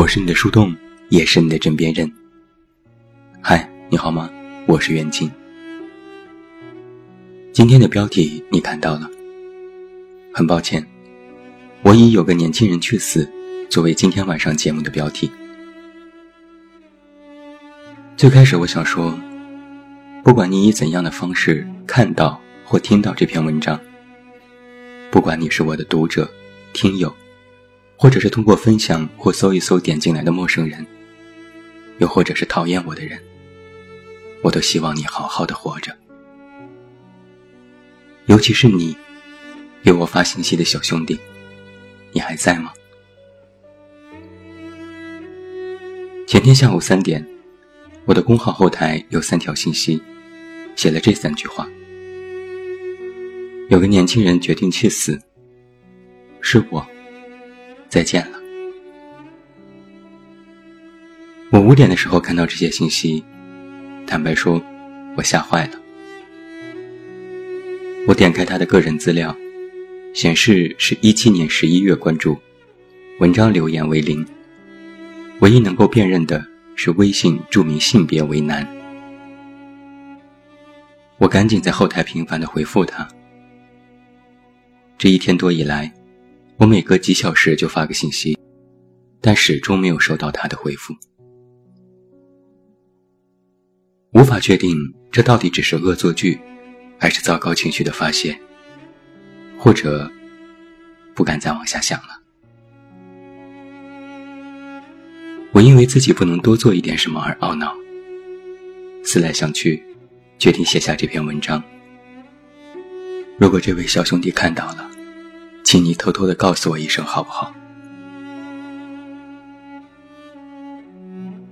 我是你的树洞，也是你的枕边人。嗨，你好吗？我是袁静。今天的标题你看到了，很抱歉，我以有个年轻人去死作为今天晚上节目的标题。最开始我想说，不管你以怎样的方式看到或听到这篇文章，不管你是我的读者、听友。或者是通过分享或搜一搜点进来的陌生人，又或者是讨厌我的人，我都希望你好好的活着。尤其是你，给我发信息的小兄弟，你还在吗？前天下午三点，我的公号后台有三条信息，写了这三句话：有个年轻人决定去死，是我。再见了。我五点的时候看到这些信息，坦白说，我吓坏了。我点开他的个人资料，显示是一七年十一月关注，文章留言为零，唯一能够辨认的是微信注明性别为男。我赶紧在后台频繁的回复他。这一天多以来。我每隔几小时就发个信息，但始终没有收到他的回复。无法确定这到底只是恶作剧，还是糟糕情绪的发泄，或者不敢再往下想了。我因为自己不能多做一点什么而懊恼，思来想去，决定写下这篇文章。如果这位小兄弟看到了，请你偷偷的告诉我一声好不好？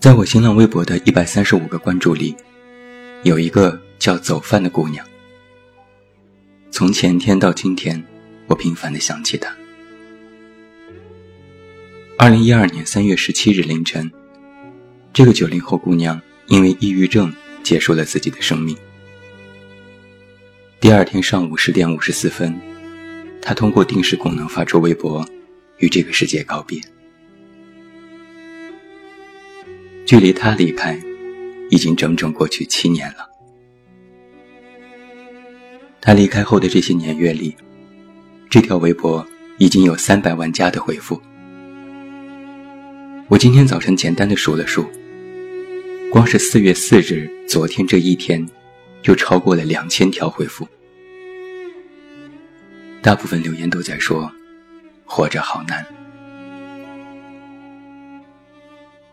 在我新浪微博的一百三十五个关注里，有一个叫走饭的姑娘。从前天到今天，我频繁的想起她。二零一二年三月十七日凌晨，这个九零后姑娘因为抑郁症结束了自己的生命。第二天上午十点五十四分。他通过定时功能发出微博，与这个世界告别。距离他离开，已经整整过去七年了。他离开后的这些年月里，这条微博已经有三百万加的回复。我今天早晨简单的数了数，光是四月四日，昨天这一天，就超过了两千条回复。大部分留言都在说：“活着好难。”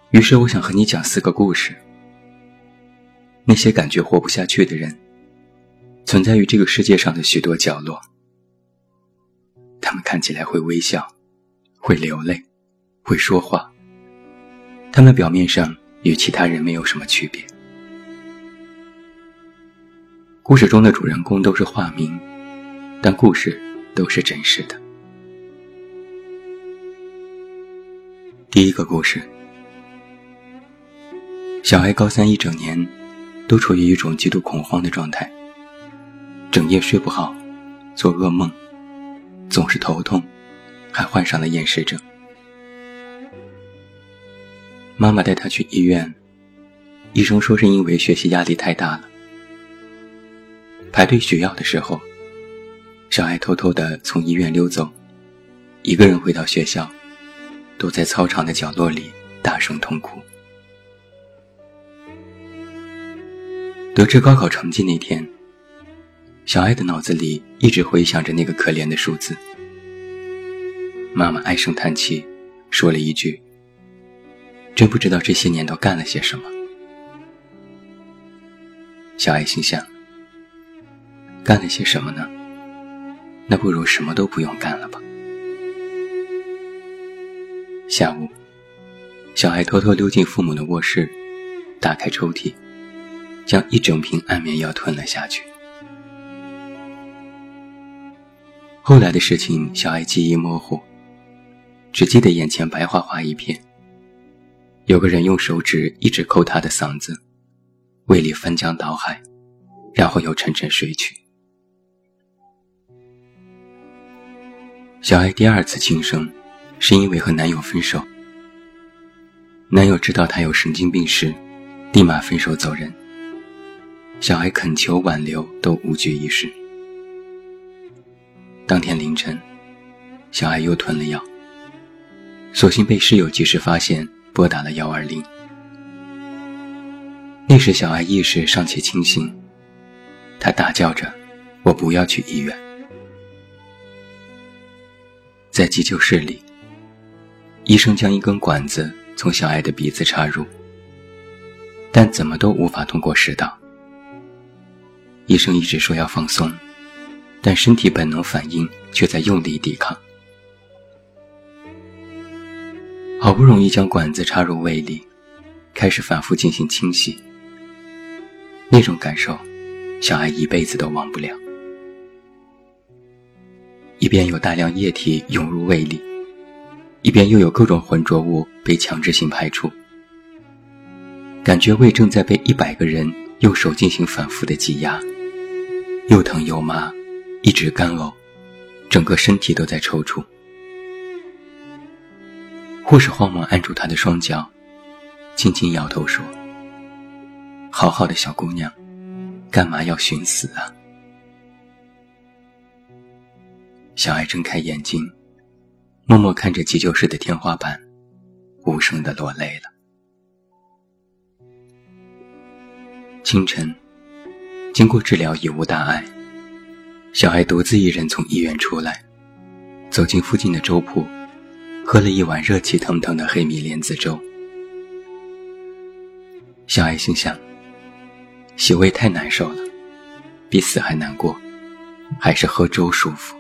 于是我想和你讲四个故事。那些感觉活不下去的人，存在于这个世界上的许多角落。他们看起来会微笑，会流泪，会说话。他们表面上与其他人没有什么区别。故事中的主人公都是化名，但故事。都是真实的。第一个故事：小爱高三一整年，都处于一种极度恐慌的状态，整夜睡不好，做噩梦，总是头痛，还患上了厌食症。妈妈带他去医院，医生说是因为学习压力太大了。排队取药的时候。小爱偷偷的从医院溜走，一个人回到学校，躲在操场的角落里大声痛哭。得知高考成绩那天，小爱的脑子里一直回想着那个可怜的数字。妈妈唉声叹气，说了一句：“真不知道这些年都干了些什么。”小爱心想：“干了些什么呢？”那不如什么都不用干了吧。下午，小爱偷偷溜进父母的卧室，打开抽屉，将一整瓶安眠药吞了下去。后来的事情，小爱记忆模糊，只记得眼前白花花一片。有个人用手指一直抠她的嗓子，胃里翻江倒海，然后又沉沉睡去。小爱第二次轻生，是因为和男友分手。男友知道她有神经病时，立马分手走人。小艾恳求挽留都无济于事。当天凌晨，小艾又吞了药，所幸被室友及时发现，拨打了幺二零。那时小艾意识尚且清醒，她大叫着：“我不要去医院。”在急救室里，医生将一根管子从小艾的鼻子插入，但怎么都无法通过食道。医生一直说要放松，但身体本能反应却在用力抵抗。好不容易将管子插入胃里，开始反复进行清洗。那种感受，小艾一辈子都忘不了。一边有大量液体涌入胃里，一边又有各种浑浊物被强制性排出，感觉胃正在被一百个人用手进行反复的挤压，又疼又麻，一直干呕，整个身体都在抽搐。护士慌忙按住她的双脚，轻轻摇头说：“好好的小姑娘，干嘛要寻死啊？”小艾睁开眼睛，默默看着急救室的天花板，无声的落泪了。清晨，经过治疗已无大碍，小艾独自一人从医院出来，走进附近的粥铺，喝了一碗热气腾腾的黑米莲子粥。小爱心想：洗胃太难受了，比死还难过，还是喝粥舒服。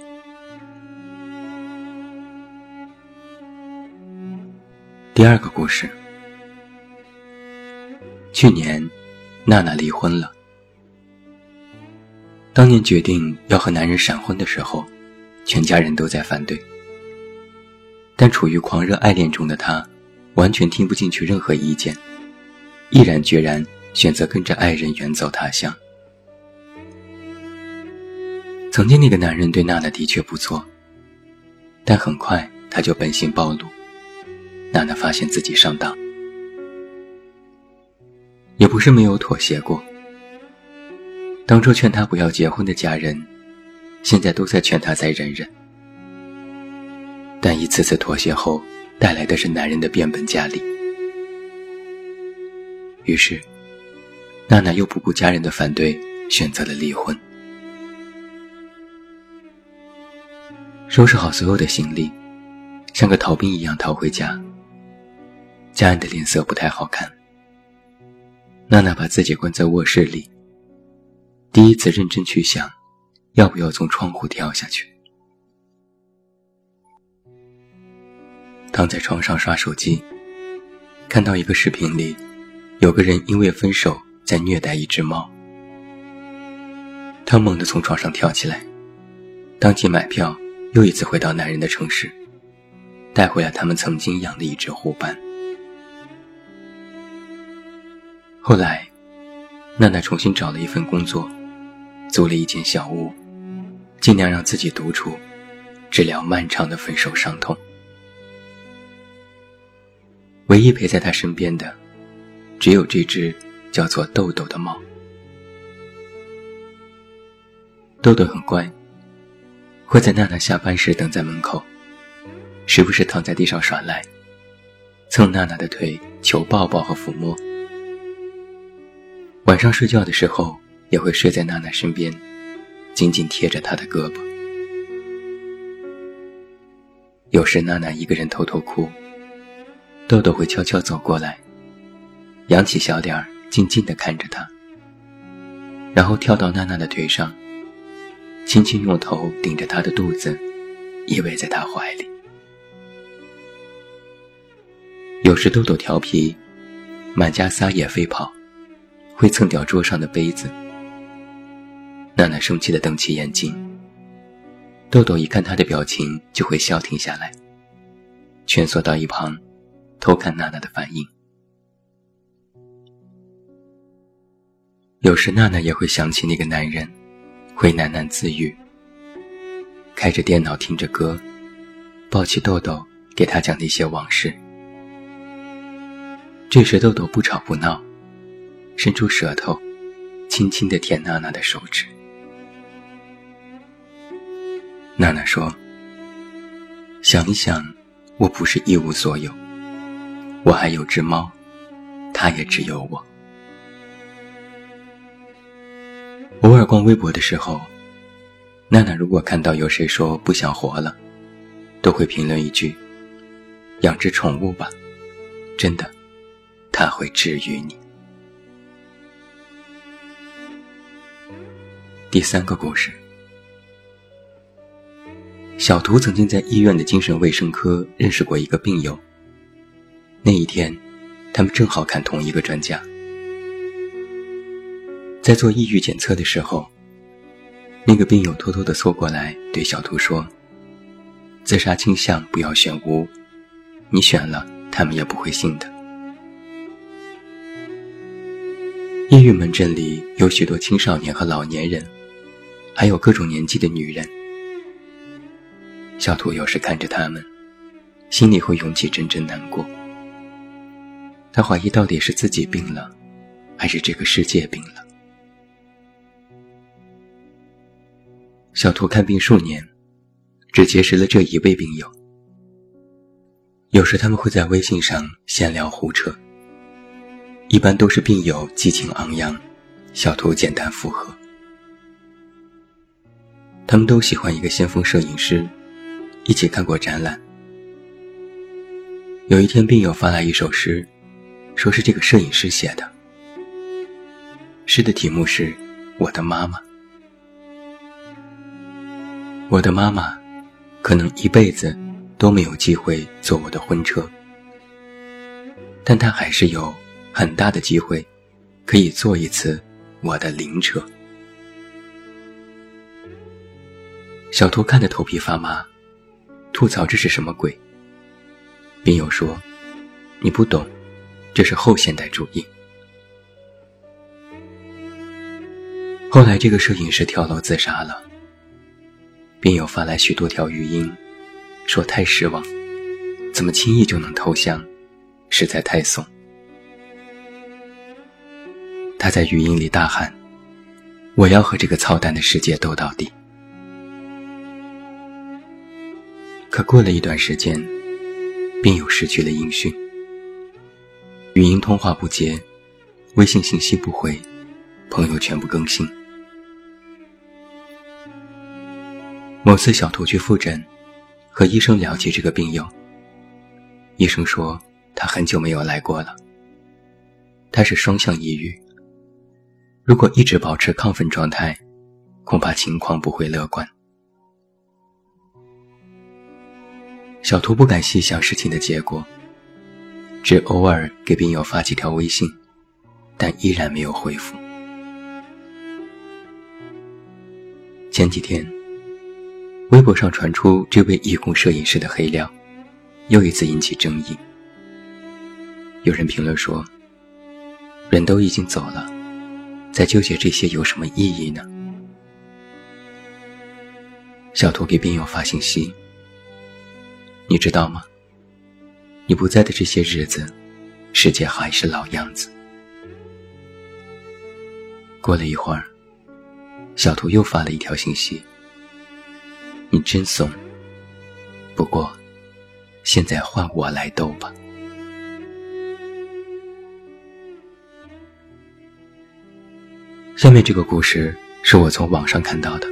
第二个故事。去年，娜娜离婚了。当年决定要和男人闪婚的时候，全家人都在反对。但处于狂热爱恋中的她，完全听不进去任何意见，毅然决然选择跟着爱人远走他乡。曾经那个男人对娜娜的确不错，但很快他就本性暴露。娜娜发现自己上当，也不是没有妥协过。当初劝她不要结婚的家人，现在都在劝她再忍忍。但一次次妥协后，带来的是男人的变本加厉。于是，娜娜又不顾家人的反对，选择了离婚。收拾好所有的行李，像个逃兵一样逃回家。家人的脸色不太好看。娜娜把自己关在卧室里，第一次认真去想，要不要从窗户跳下去。躺在床上刷手机，看到一个视频里，有个人因为分手在虐待一只猫。她猛地从床上跳起来，当即买票，又一次回到男人的城市，带回了他们曾经养的一只虎斑。后来，娜娜重新找了一份工作，租了一间小屋，尽量让自己独处，治疗漫长的分手伤痛。唯一陪在她身边的，只有这只叫做豆豆的猫。豆豆很乖，会在娜娜下班时等在门口，时不时躺在地上耍赖，蹭娜娜的腿求抱抱和抚摸。晚上睡觉的时候，也会睡在娜娜身边，紧紧贴着她的胳膊。有时娜娜一个人偷偷哭，豆豆会悄悄走过来，扬起小脸儿，静静地看着她，然后跳到娜娜的腿上，轻轻用头顶着她的肚子，依偎在她怀里。有时豆豆调皮，满家撒野飞跑。会蹭掉桌上的杯子，娜娜生气的瞪起眼睛。豆豆一看她的表情，就会消停下来，蜷缩到一旁，偷看娜娜的反应。有时娜娜也会想起那个男人，会喃喃自语。开着电脑听着歌，抱起豆豆，给他讲那些往事。这时豆豆不吵不闹，伸出舌头，轻轻地舔娜娜的手指。娜娜说：“想一想，我不是一无所有，我还有只猫，它也只有我。”偶尔逛微博的时候，娜娜如果看到有谁说不想活了，都会评论一句：“养只宠物吧，真的，它会治愈你。”第三个故事，小图曾经在医院的精神卫生科认识过一个病友。那一天，他们正好看同一个专家。在做抑郁检测的时候，那个病友偷偷的凑过来对小图说：“自杀倾向不要选无，你选了，他们也不会信的。”抑郁门诊里有许多青少年和老年人，还有各种年纪的女人。小图有时看着他们，心里会涌起阵阵难过。他怀疑到底是自己病了，还是这个世界病了。小图看病数年，只结识了这一位病友。有时他们会在微信上闲聊胡扯，一般都是病友激情昂扬，小图简单附和。他们都喜欢一个先锋摄影师，一起看过展览。有一天，病友发来一首诗，说是这个摄影师写的。诗的题目是《我的妈妈》。我的妈妈，可能一辈子都没有机会坐我的婚车，但她还是有很大的机会，可以坐一次我的灵车。小图看得头皮发麻，吐槽这是什么鬼。病友说：“你不懂，这是后现代主义。”后来，这个摄影师跳楼自杀了。并友发来许多条语音，说太失望，怎么轻易就能投降，实在太怂。他在语音里大喊：“我要和这个操蛋的世界斗到底。”可过了一段时间，病友失去了音讯，语音通话不接，微信信息不回，朋友全部更新。某次小图去复诊，和医生聊起这个病友。医生说他很久没有来过了。他是双向抑郁，如果一直保持亢奋状态，恐怕情况不会乐观。小图不敢细想事情的结果，只偶尔给病友发几条微信，但依然没有回复。前几天。微博上传出这位义工摄影师的黑料，又一次引起争议。有人评论说：“人都已经走了，再纠结这些有什么意义呢？”小图给病友发信息：“你知道吗？你不在的这些日子，世界还是老样子。”过了一会儿，小图又发了一条信息。你真怂。不过，现在换我来逗吧。下面这个故事是我从网上看到的。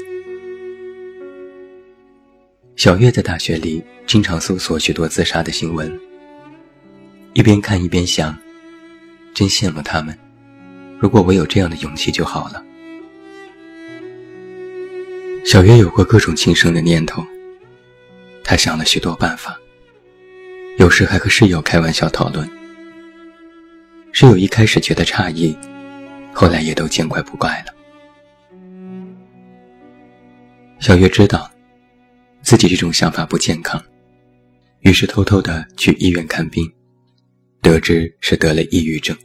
小月在大学里经常搜索许多自杀的新闻，一边看一边想：真羡慕他们，如果我有这样的勇气就好了。小月有过各种轻生的念头，她想了许多办法，有时还和室友开玩笑讨论。室友一开始觉得诧异，后来也都见怪不怪了。小月知道自己这种想法不健康，于是偷偷的去医院看病，得知是得了抑郁症。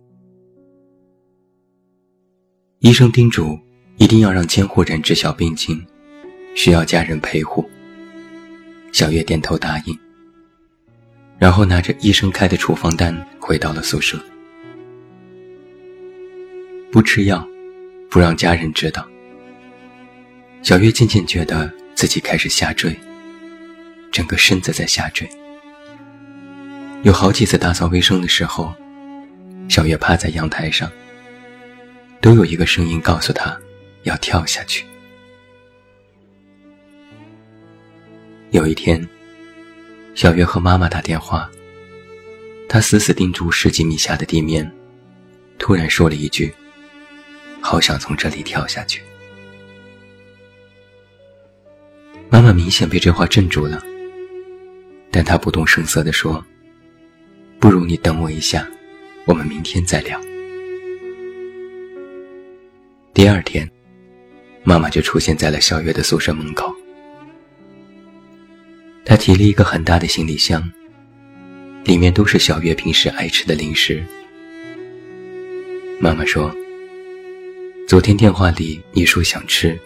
医生叮嘱一定要让监护人知晓病情。需要家人陪护。小月点头答应，然后拿着医生开的处方单回到了宿舍。不吃药，不让家人知道。小月渐渐觉得自己开始下坠，整个身子在下坠。有好几次打扫卫生的时候，小月趴在阳台上，都有一个声音告诉她要跳下去。有一天，小月和妈妈打电话，她死死盯住十几米下的地面，突然说了一句：“好想从这里跳下去。”妈妈明显被这话镇住了，但她不动声色地说：“不如你等我一下，我们明天再聊。”第二天，妈妈就出现在了小月的宿舍门口。她提了一个很大的行李箱，里面都是小月平时爱吃的零食。妈妈说：“昨天电话里你说想吃，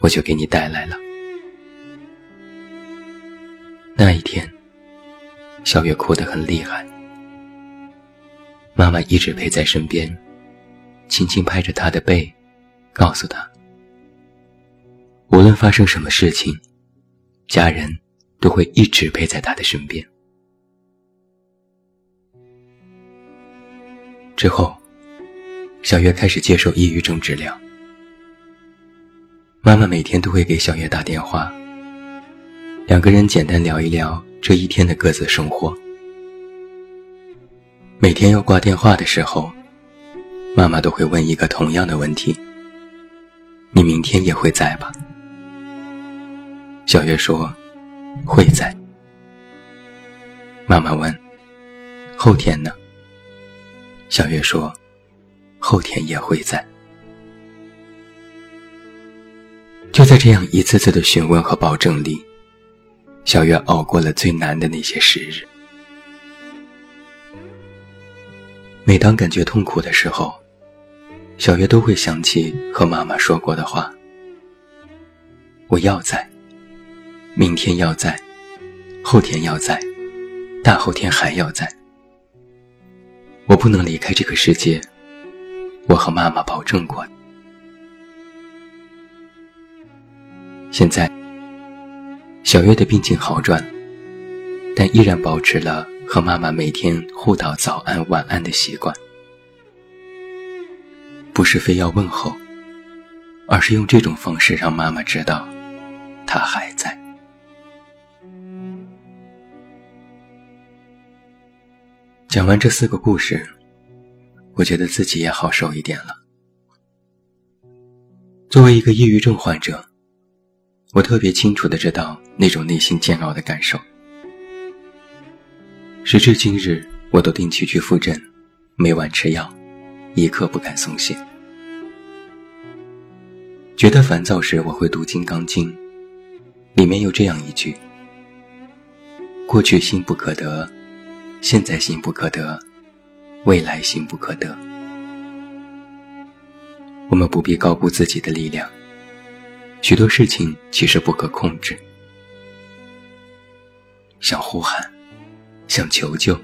我就给你带来了。”那一天，小月哭得很厉害。妈妈一直陪在身边，轻轻拍着她的背，告诉她：“无论发生什么事情，家人都会一直陪在她的身边。”之后，小月开始接受抑郁症治疗。妈妈每天都会给小月打电话。两个人简单聊一聊这一天的各自生活。每天要挂电话的时候，妈妈都会问一个同样的问题：“你明天也会在吧？”小月说：“会在。”妈妈问：“后天呢？”小月说：“后天也会在。”就在这样一次次的询问和保证里。小月熬过了最难的那些时日。每当感觉痛苦的时候，小月都会想起和妈妈说过的话：“我要在，明天要在，后天要在，大后天还要在。我不能离开这个世界，我和妈妈保证过。”现在。小月的病情好转，但依然保持了和妈妈每天互道早安晚安的习惯。不是非要问候，而是用这种方式让妈妈知道，她还在。讲完这四个故事，我觉得自己也好受一点了。作为一个抑郁症患者。我特别清楚的知道那种内心煎熬的感受。时至今日，我都定期去复诊，每晚吃药，一刻不敢松懈。觉得烦躁时，我会读《金刚经》，里面有这样一句：“过去心不可得，现在心不可得，未来心不可得。”我们不必高估自己的力量。许多事情其实不可控制，想呼喊，想求救，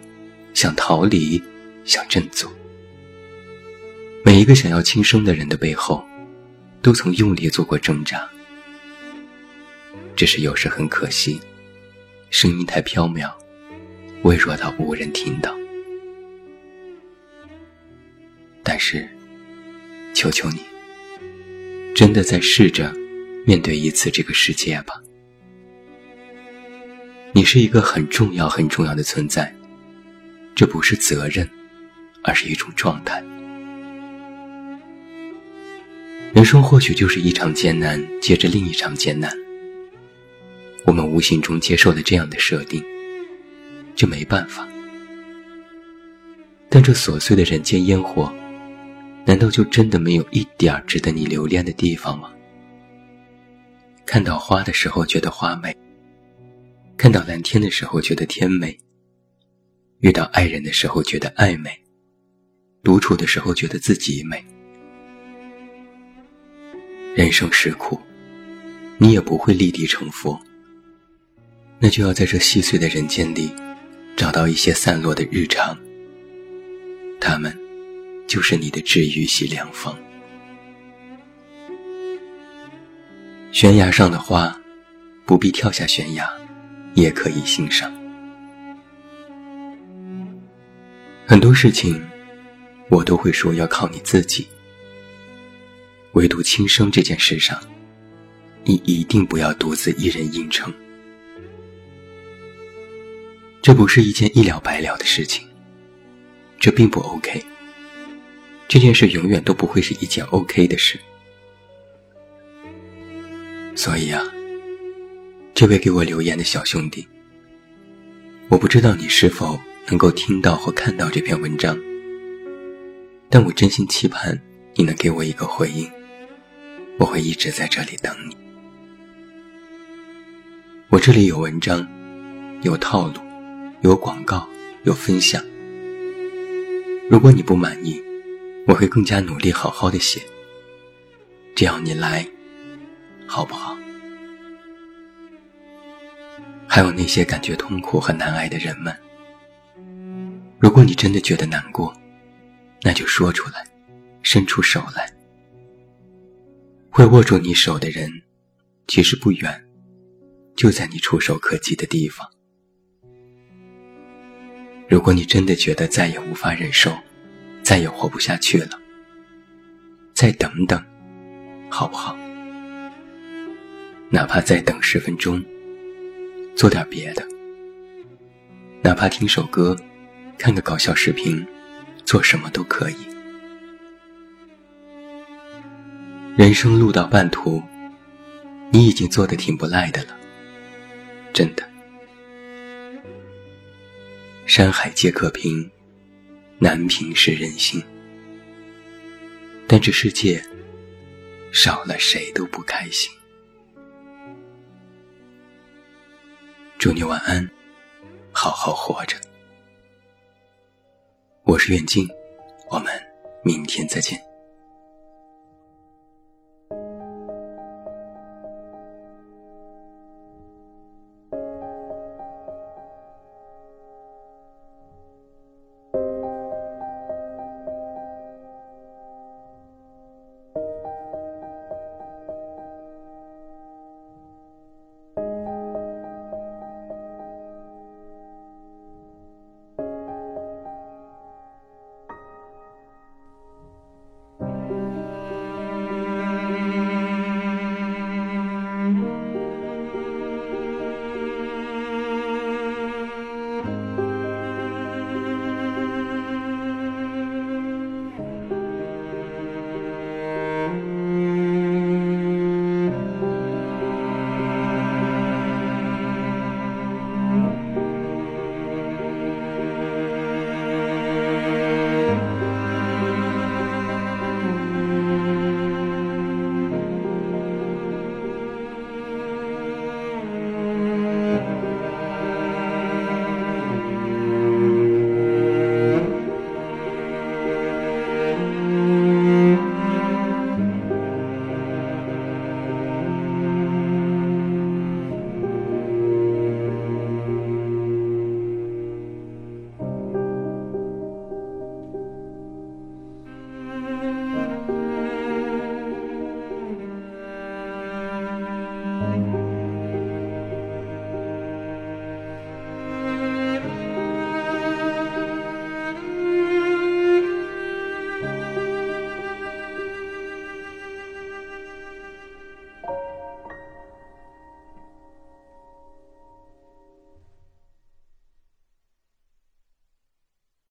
想逃离，想振作。每一个想要轻生的人的背后，都曾用力做过挣扎。只是有时很可惜，声音太飘渺，微弱到无人听到。但是，求求你，真的在试着。面对一次这个世界吧，你是一个很重要、很重要的存在。这不是责任，而是一种状态。人生或许就是一场艰难接着另一场艰难。我们无形中接受了这样的设定，这没办法。但这琐碎的人间烟火，难道就真的没有一点值得你留恋的地方吗？看到花的时候觉得花美，看到蓝天的时候觉得天美，遇到爱人的时候觉得爱美，独处的时候觉得自己美。人生实苦，你也不会立地成佛。那就要在这细碎的人间里，找到一些散落的日常，他们就是你的治愈系良方。悬崖上的花，不必跳下悬崖，也可以欣赏。很多事情，我都会说要靠你自己。唯独轻生这件事上，你一定不要独自一人硬撑。这不是一件一了百了的事情，这并不 OK。这件事永远都不会是一件 OK 的事。所以啊，这位给我留言的小兄弟，我不知道你是否能够听到或看到这篇文章，但我真心期盼你能给我一个回应。我会一直在这里等你。我这里有文章，有套路，有广告，有分享。如果你不满意，我会更加努力，好好的写。只要你来，好不好？还有那些感觉痛苦和难挨的人们，如果你真的觉得难过，那就说出来，伸出手来。会握住你手的人，其实不远，就在你触手可及的地方。如果你真的觉得再也无法忍受，再也活不下去了，再等等，好不好？哪怕再等十分钟，做点别的，哪怕听首歌，看个搞笑视频，做什么都可以。人生路到半途，你已经做的挺不赖的了，真的。山海皆可平，难平是人心。但这世界少了谁都不开心。祝你晚安，好好活着。我是远近，我们明天再见。